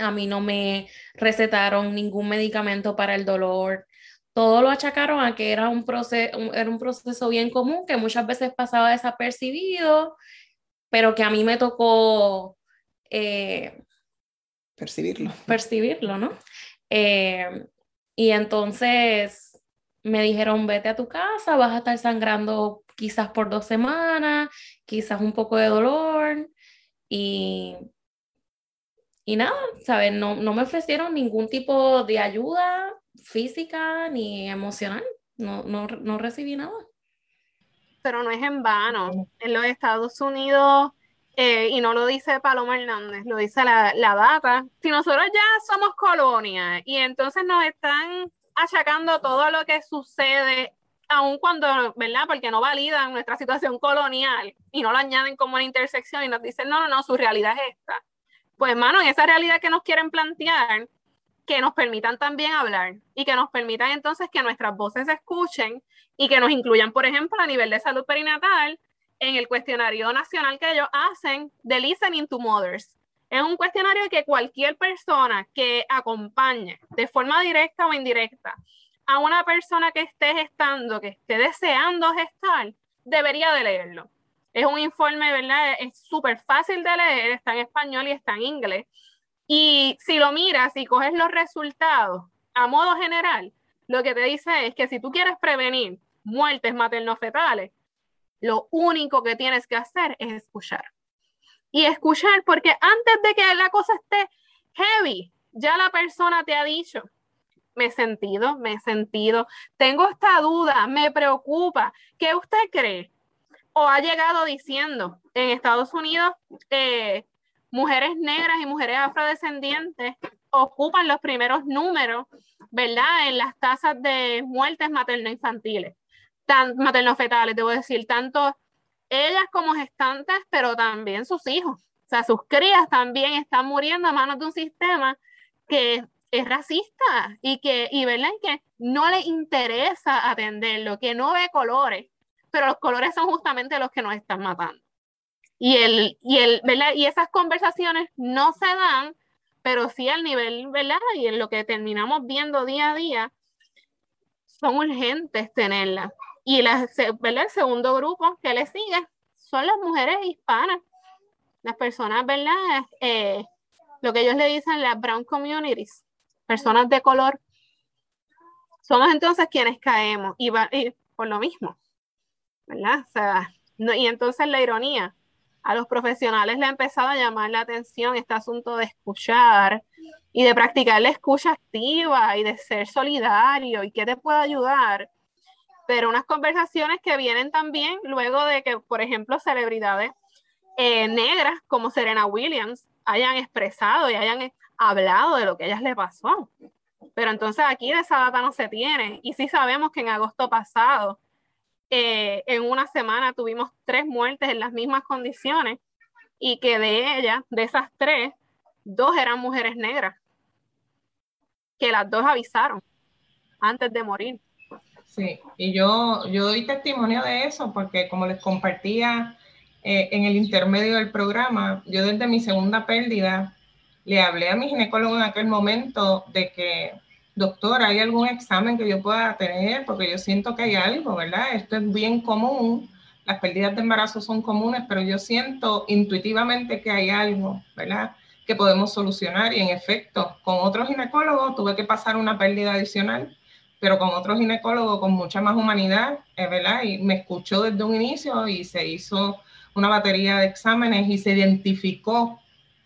A mí no me recetaron ningún medicamento para el dolor. Todo lo achacaron a que era un, proceso, era un proceso bien común que muchas veces pasaba desapercibido pero que a mí me tocó eh, percibirlo. Percibirlo, ¿no? Eh, y entonces me dijeron, vete a tu casa, vas a estar sangrando quizás por dos semanas, quizás un poco de dolor y, y nada, ¿sabes? No, no me ofrecieron ningún tipo de ayuda física ni emocional. no, no, no recibí nada. Pero no es en vano. En los Estados Unidos, eh, y no lo dice Paloma Hernández, lo dice la, la data, si nosotros ya somos colonia y entonces nos están achacando todo lo que sucede aun cuando, ¿verdad? Porque no validan nuestra situación colonial y no lo añaden como una intersección y nos dicen, no, no, no, su realidad es esta. Pues, hermano, en esa realidad que nos quieren plantear, que nos permitan también hablar y que nos permitan entonces que nuestras voces se escuchen y que nos incluyan, por ejemplo, a nivel de salud perinatal en el cuestionario nacional que ellos hacen de Listening to Mothers. Es un cuestionario que cualquier persona que acompañe de forma directa o indirecta a una persona que esté gestando, que esté deseando gestar, debería de leerlo. Es un informe, ¿verdad? Es súper fácil de leer, está en español y está en inglés. Y si lo miras y coges los resultados a modo general, lo que te dice es que si tú quieres prevenir muertes materno-fetales, lo único que tienes que hacer es escuchar. Y escuchar porque antes de que la cosa esté heavy, ya la persona te ha dicho, me he sentido, me he sentido, tengo esta duda, me preocupa. ¿Qué usted cree? O ha llegado diciendo en Estados Unidos, eh, mujeres negras y mujeres afrodescendientes ocupan los primeros números, ¿verdad? En las tasas de muertes materno-infantiles, materno-fetales, debo decir, tanto ellas como gestantes, pero también sus hijos. O sea, sus crías también están muriendo a manos de un sistema que es racista y que, y, ¿verdad? que no le interesa atenderlo, que no ve colores, pero los colores son justamente los que nos están matando. Y, el, y, el, ¿verdad? y esas conversaciones no se dan, pero sí al nivel, ¿verdad? Y en lo que terminamos viendo día a día, son urgentes tenerlas. Y la, ¿verdad? el segundo grupo que le sigue son las mujeres hispanas, las personas, ¿verdad? Eh, lo que ellos le dicen las brown communities, personas de color, somos entonces quienes caemos y, va, por lo mismo, ¿verdad? O sea, no, y entonces la ironía, a los profesionales le ha empezado a llamar la atención este asunto de escuchar y de practicar la escucha activa y de ser solidario y qué te puede ayudar. Pero unas conversaciones que vienen también luego de que, por ejemplo, celebridades eh, negras como Serena Williams hayan expresado y hayan hablado de lo que a ellas le pasó. Pero entonces aquí de esa data no se tiene. Y sí sabemos que en agosto pasado, eh, en una semana tuvimos tres muertes en las mismas condiciones y que de ellas, de esas tres, dos eran mujeres negras, que las dos avisaron antes de morir. Sí, y yo, yo doy testimonio de eso porque como les compartía eh, en el intermedio del programa, yo desde mi segunda pérdida le hablé a mi ginecólogo en aquel momento de que, doctor, ¿hay algún examen que yo pueda tener? Porque yo siento que hay algo, ¿verdad? Esto es bien común, las pérdidas de embarazo son comunes, pero yo siento intuitivamente que hay algo, ¿verdad? Que podemos solucionar y en efecto, con otro ginecólogo tuve que pasar una pérdida adicional, pero con otro ginecólogo con mucha más humanidad, eh, ¿verdad? Y me escuchó desde un inicio y se hizo una batería de exámenes y se identificó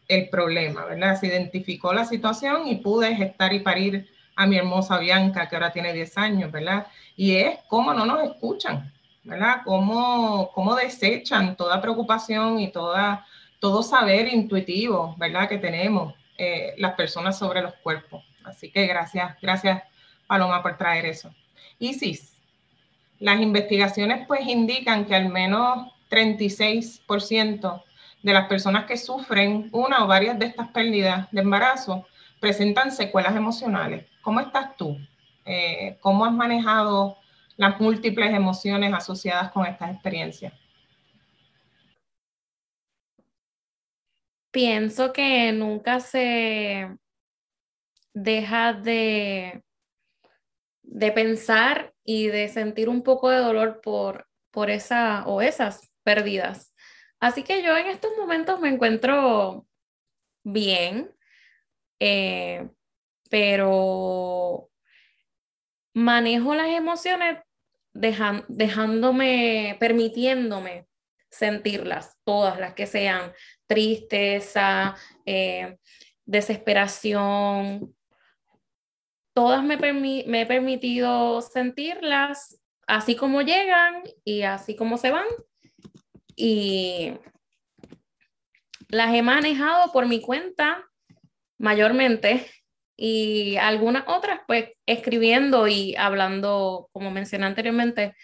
el problema, ¿verdad? Se identificó la situación y pude gestar y parir a mi hermosa Bianca, que ahora tiene 10 años, ¿verdad? Y es cómo no nos escuchan, ¿verdad? Cómo, cómo desechan toda preocupación y toda, todo saber intuitivo, ¿verdad? Que tenemos eh, las personas sobre los cuerpos. Así que gracias, gracias Paloma por traer eso. Isis, las investigaciones pues indican que al menos 36% de las personas que sufren una o varias de estas pérdidas de embarazo presentan secuelas emocionales. ¿Cómo estás tú? Eh, ¿Cómo has manejado las múltiples emociones asociadas con estas experiencias? Pienso que nunca se deja de, de pensar y de sentir un poco de dolor por, por esa o esas pérdidas. Así que yo en estos momentos me encuentro bien, eh, pero manejo las emociones dejándome, permitiéndome sentirlas, todas las que sean tristeza, eh, desesperación, todas me, me he permitido sentirlas así como llegan y así como se van. Y las he manejado por mi cuenta mayormente y algunas otras pues escribiendo y hablando, como mencioné anteriormente,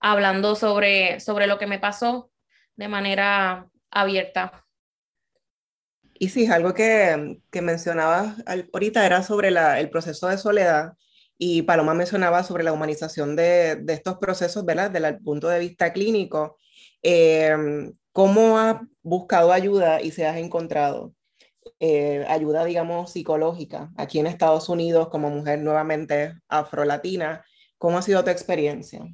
hablando sobre, sobre lo que me pasó de manera abierta. Y sí, algo que, que mencionabas ahorita era sobre la, el proceso de soledad y Paloma mencionaba sobre la humanización de, de estos procesos, ¿verdad? Desde el punto de vista clínico. Eh, ¿Cómo has buscado ayuda y se has encontrado eh, ayuda, digamos, psicológica aquí en Estados Unidos como mujer nuevamente afrolatina? ¿Cómo ha sido tu experiencia?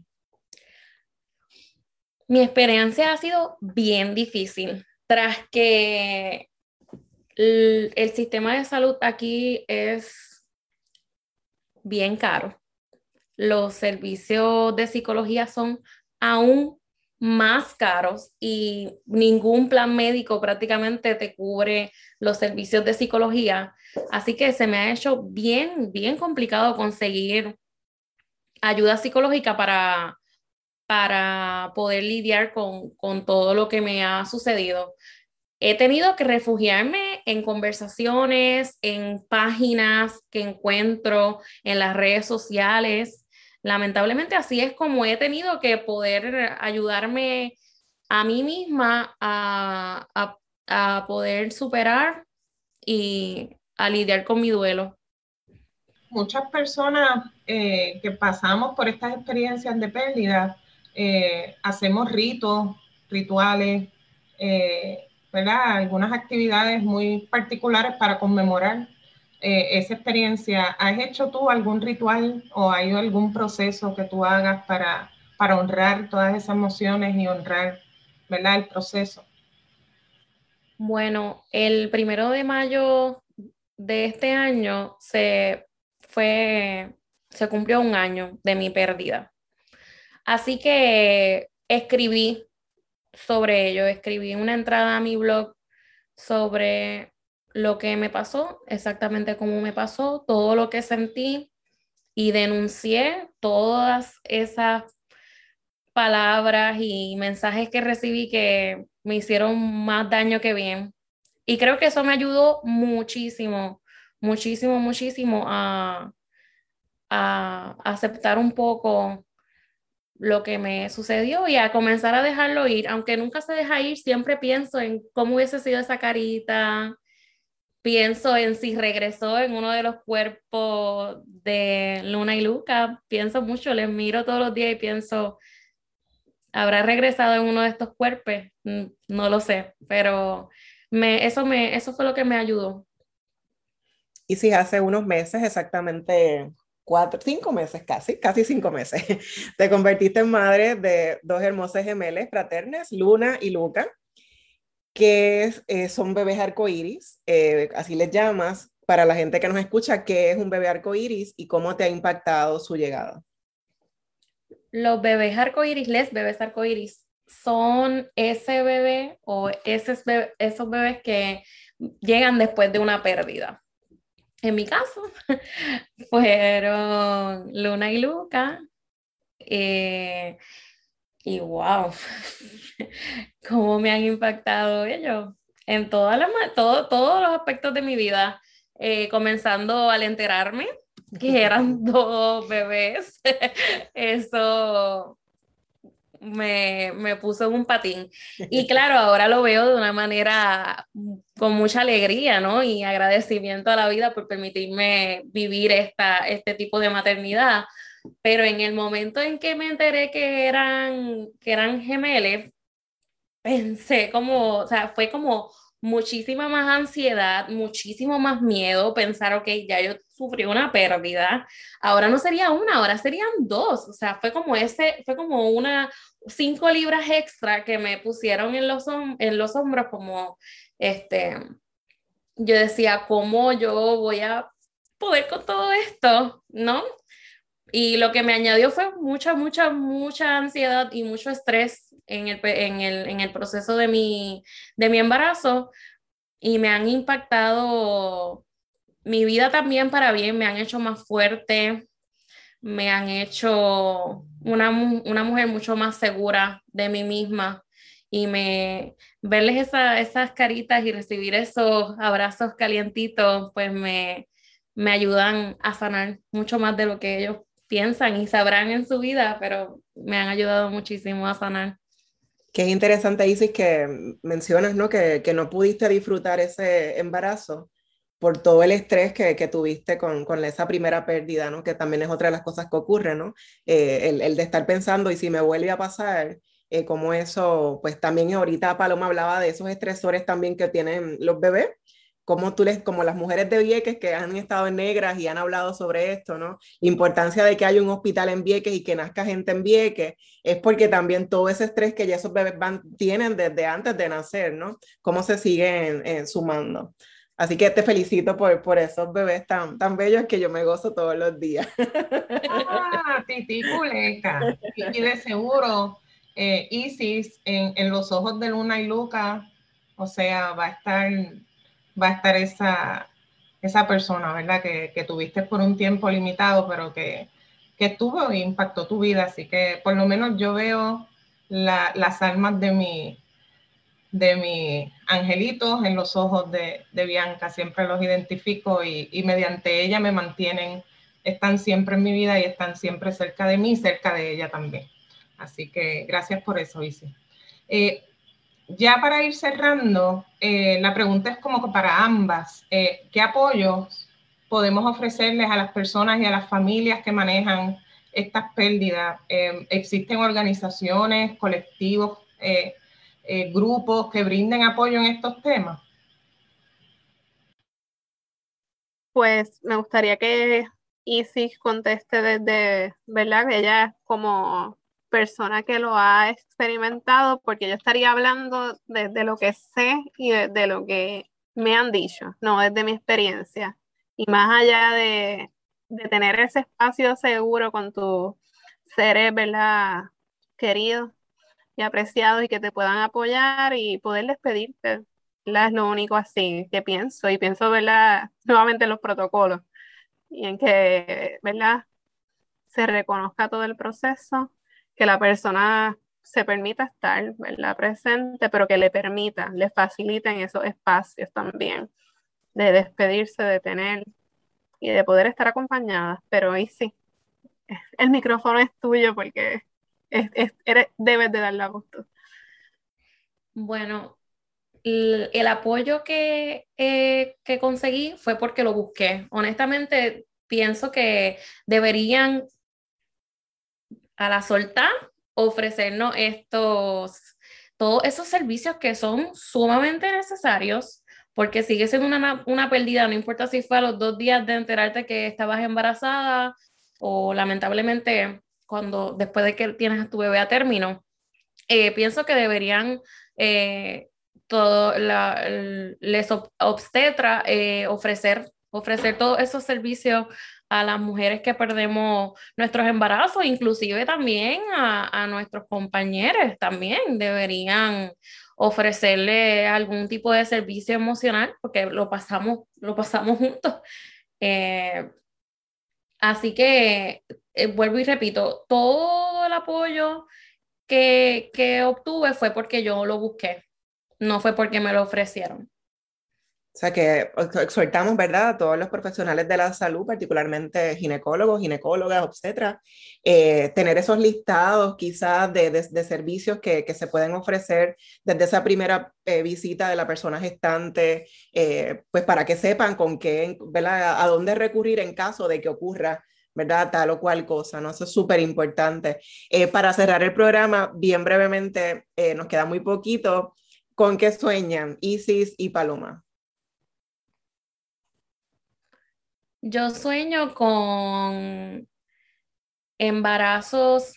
Mi experiencia ha sido bien difícil, tras que el, sistema de salud aquí es bien caro. Los servicios de psicología son aún más caros y ningún plan médico prácticamente te cubre los servicios de psicología. Así que se me ha hecho bien, bien complicado conseguir ayuda psicológica para, para poder lidiar con, con todo lo que me ha sucedido. He tenido que refugiarme en conversaciones, en páginas que encuentro en las redes sociales. Lamentablemente así es como he tenido que poder ayudarme a mí misma a, a, poder superar y a lidiar con mi duelo. Muchas personas eh, que pasamos por estas experiencias de pérdida eh, hacemos ritos, rituales, eh, ¿verdad? Algunas actividades muy particulares para conmemorar eh, esa experiencia. ¿Has hecho tú algún ritual o hay algún proceso que tú hagas para, para honrar todas esas emociones y honrar, ¿verdad? El proceso. Bueno, el primero de mayo de este año se fue, se cumplió un año de mi pérdida. Así que escribí sobre ello, escribí una entrada a mi blog sobre lo que me pasó, exactamente cómo me pasó, todo lo que sentí y denuncié todas esas palabras y mensajes que recibí que me hicieron más daño que bien. Y creo que eso me ayudó muchísimo, muchísimo, muchísimo a, a aceptar un poco lo que me sucedió y a comenzar a dejarlo ir. Aunque nunca se deja ir, siempre pienso en cómo hubiese sido esa carita, pienso en si regresó en uno de los cuerpos de Luna y Luca, pienso mucho, les miro todos los días y pienso, ¿habrá regresado en uno de estos cuerpos? No lo sé, pero me, eso, me, eso fue lo que me ayudó. Y si hace unos meses, exactamente cuatro, cinco meses casi, casi cinco meses, te convertiste en madre de dos hermosas gemelas fraternas, Luna y Luca, que eh, son bebés arcoíris, eh, así les llamas, para la gente que nos escucha, ¿qué es un bebé arcoíris y cómo te ha impactado su llegada? Los bebés arcoíris, les bebés arcoíris, son ese bebé o esos bebés que llegan después de una pérdida. En mi caso, fueron Luna y Luca. Eh, y wow, cómo me han impactado ellos en todas las, todo, todos los aspectos de mi vida, eh, comenzando al enterarme que eran dos bebés. Eso me, me, puso en un patín. Y claro, ahora lo veo de una manera con mucha alegría, ¿no? Y agradecimiento a la vida por permitirme vivir esta, este tipo de maternidad. Pero en el momento en que me enteré que eran, que eran gemelos, pensé como, o sea, fue como muchísima más ansiedad, muchísimo más miedo, pensar, ok, ya yo sufrí una pérdida, ahora no sería una, ahora serían dos, o sea, fue como ese, fue como una, cinco libras extra que me pusieron en los, en los hombros, como, este, yo decía, ¿cómo yo voy a poder con todo esto? ¿No? Y lo que me añadió fue mucha, mucha, mucha ansiedad y mucho estrés en el, en el, en el proceso de mi, de mi embarazo y me han impactado mi vida también para bien, me han hecho más fuerte, me han hecho una, una mujer mucho más segura de mí misma y me verles esas caritas y recibir esos abrazos calientitos, pues me, me ayudan a sanar mucho más de lo que ellos piensan y sabrán en su vida, pero me han ayudado muchísimo a sanar. Qué interesante, Isis, que mencionas, ¿no? Que, que no pudiste disfrutar ese embarazo por todo el estrés que, que tuviste con, con, esa primera pérdida, ¿no? Que también es otra de las cosas que ocurren, ¿no? Eh, el, el, de estar pensando, y si me vuelve a pasar, eh, como eso, pues también ahorita Paloma hablaba de esos estresores también que tienen los bebés, como tú les, como las mujeres de Vieques que han estado en negras y han hablado sobre esto, ¿no? La importancia de que haya un hospital en Vieques y que nazca gente en Vieques es porque también todo ese estrés que ya esos bebés van, tienen desde antes de nacer, ¿no? Cómo se siguen eh, sumando. Así que te felicito por, por esos bebés tan, tan bellos que yo me gozo todos los días. Ah, tití Y, de seguro, eh, Isis, en, en los ojos de Luna y Luca, o sea, va a estar va a estar esa, esa persona, ¿verdad? Que, que tuviste por un tiempo limitado, pero que, que tuvo e impactó tu vida. Así que por lo menos yo veo las almas de mi, de mi angelitos en los ojos de, de Bianca, siempre los identifico y, y, mediante ella me mantienen, están siempre en mi vida y están siempre cerca de mí, cerca de ella también. Así que gracias por eso, Isi. Eh, ya para ir cerrando, eh, la pregunta es como para ambas. Eh, ¿Qué apoyos podemos ofrecerles a las personas y a las familias que manejan estas pérdidas? Eh, ¿Existen organizaciones, colectivos, grupos que brinden apoyo en estos temas? Pues me gustaría que Isis conteste desde, ¿verdad? Ella como persona que lo ha experimentado, porque yo estaría hablando desde lo que sé y de, lo que me han dicho, no desde mi experiencia. Y más allá de, de tener ese espacio seguro con tus seres, ¿verdad? Queridos y apreciados y que te puedan apoyar y poder despedirte. Es lo único así que pienso y pienso, ¿verdad? Nuevamente en los protocolos y en que, ¿verdad? Se reconozca todo el proceso que la persona se permita estar presente, pero que le permita, le faciliten esos espacios también de despedirse, de tener y de poder estar acompañada. Pero ahí sí, el micrófono es tuyo porque eres, debes de dar la voz Bueno, el, apoyo que, eh, que conseguí fue porque lo busqué. Honestamente, pienso que deberían a la soltar, ofrecernos estos, todos esos servicios que son sumamente necesarios, porque sigue siendo una, una pérdida, no importa si fue a los dos días de enterarte que estabas embarazada o lamentablemente cuando después de que tienes a tu bebé a término, eh, pienso que deberían eh, todo la, les obstetra eh, ofrecer, ofrecer todos esos servicios a las mujeres que perdemos nuestros embarazos, inclusive también a, a nuestros compañeros, también deberían ofrecerle algún tipo de servicio emocional, porque lo pasamos, lo pasamos juntos. Eh, así que eh, vuelvo y repito, todo el apoyo que, que obtuve fue porque yo lo busqué, no fue porque me lo ofrecieron. O sea que exhortamos, ¿verdad?, a todos los profesionales de la salud, particularmente ginecólogos, ginecólogas, obstetras, eh, tener esos listados quizás de, de, servicios que, que, se pueden ofrecer desde esa primera eh, visita de la persona gestante, eh, pues para que sepan con qué, ¿verdad?, a dónde recurrir en caso de que ocurra ¿verdad? Tal o cual cosa, ¿no? Eso es súper importante. para cerrar el programa, bien brevemente, nos queda muy poquito. ¿Con qué sueñan Isis y Paloma? Yo sueño con embarazos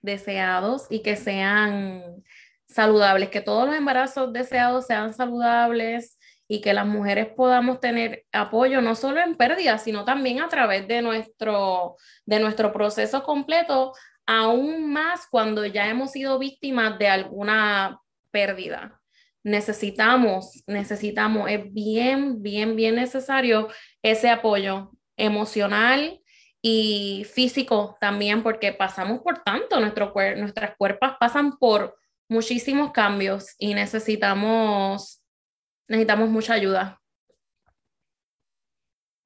deseados y que sean saludables, que todos los embarazos deseados sean saludables y que las mujeres podamos tener apoyo no solo en pérdida, sino también a través de nuestro, de nuestro proceso completo, aún más cuando ya hemos sido víctimas de alguna pérdida. Necesitamos, necesitamos, es bien, bien, bien necesario ese apoyo emocional y físico también, porque pasamos por tanto, nuestro nuestras cuerpos pasan por muchísimos cambios y necesitamos, necesitamos mucha ayuda.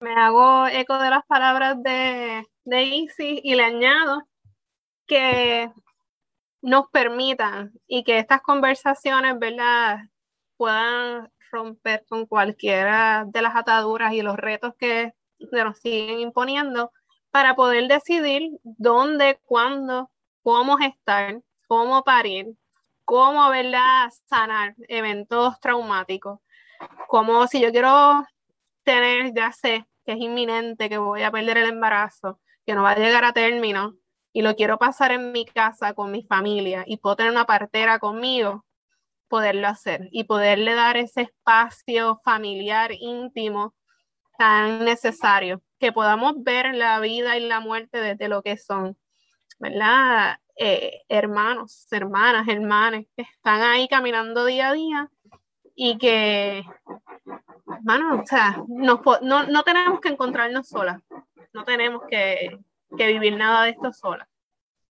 Me hago eco de las palabras de, de Isis y le añado que nos permitan y que estas conversaciones, ¿verdad?, puedan romper con cualquiera de las ataduras y los retos que nos siguen imponiendo para poder decidir dónde, cuándo, cómo estar, cómo parir, cómo, ¿verdad?, sanar eventos traumáticos. Como si yo quiero tener, ya sé que es inminente, que voy a perder el embarazo, que no va a llegar a término, y lo quiero pasar en mi casa con mi familia y puedo tener una partera conmigo, poderlo hacer y poderle dar ese espacio familiar íntimo tan necesario, que podamos ver la vida y la muerte desde lo que son, ¿verdad? Eh, hermanos, hermanas, hermanes que están ahí caminando día a día y que, hermano, o sea, no, no tenemos que encontrarnos solas, no tenemos que, que vivir nada de esto sola.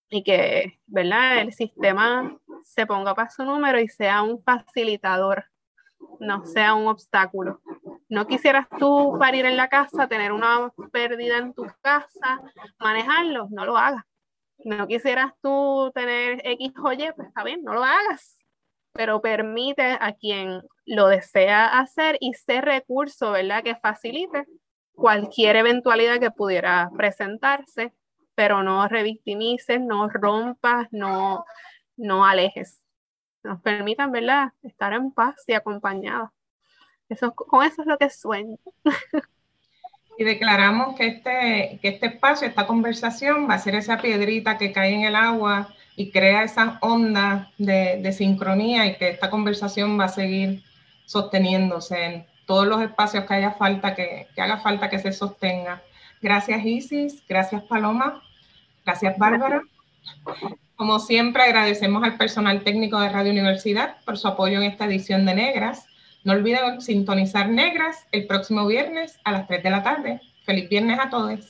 Y que, ¿verdad? El sistema se ponga para su número y sea un facilitador, no sea un obstáculo. No quisieras tú parir en la casa, tener una pérdida en tu casa, manejarlo, no lo hagas. No quisieras tú tener X o Y, pues está bien, no lo hagas. Pero permite a quien lo desea hacer y ser recurso, ¿verdad? Que facilite cualquier eventualidad que pudiera presentarse, pero no revictimices, no rompas, no, no alejes. Nos permitan, ¿verdad?, estar en paz y acompañados. Eso, con eso es lo que sueño. Y declaramos que este, que este espacio, esta conversación va a ser esa piedrita que cae en el agua y crea esa onda de, de sincronía y que esta conversación va a seguir sosteniéndose en todos los espacios que haya falta que, haga falta que se sostenga. Gracias Isis, gracias Paloma, gracias Bárbara. Como siempre agradecemos al personal técnico de Radio Universidad por su apoyo en esta edición de Negras. No olviden sintonizar Negras el próximo viernes a las 3 de la tarde. Feliz viernes a todos.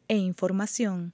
e información.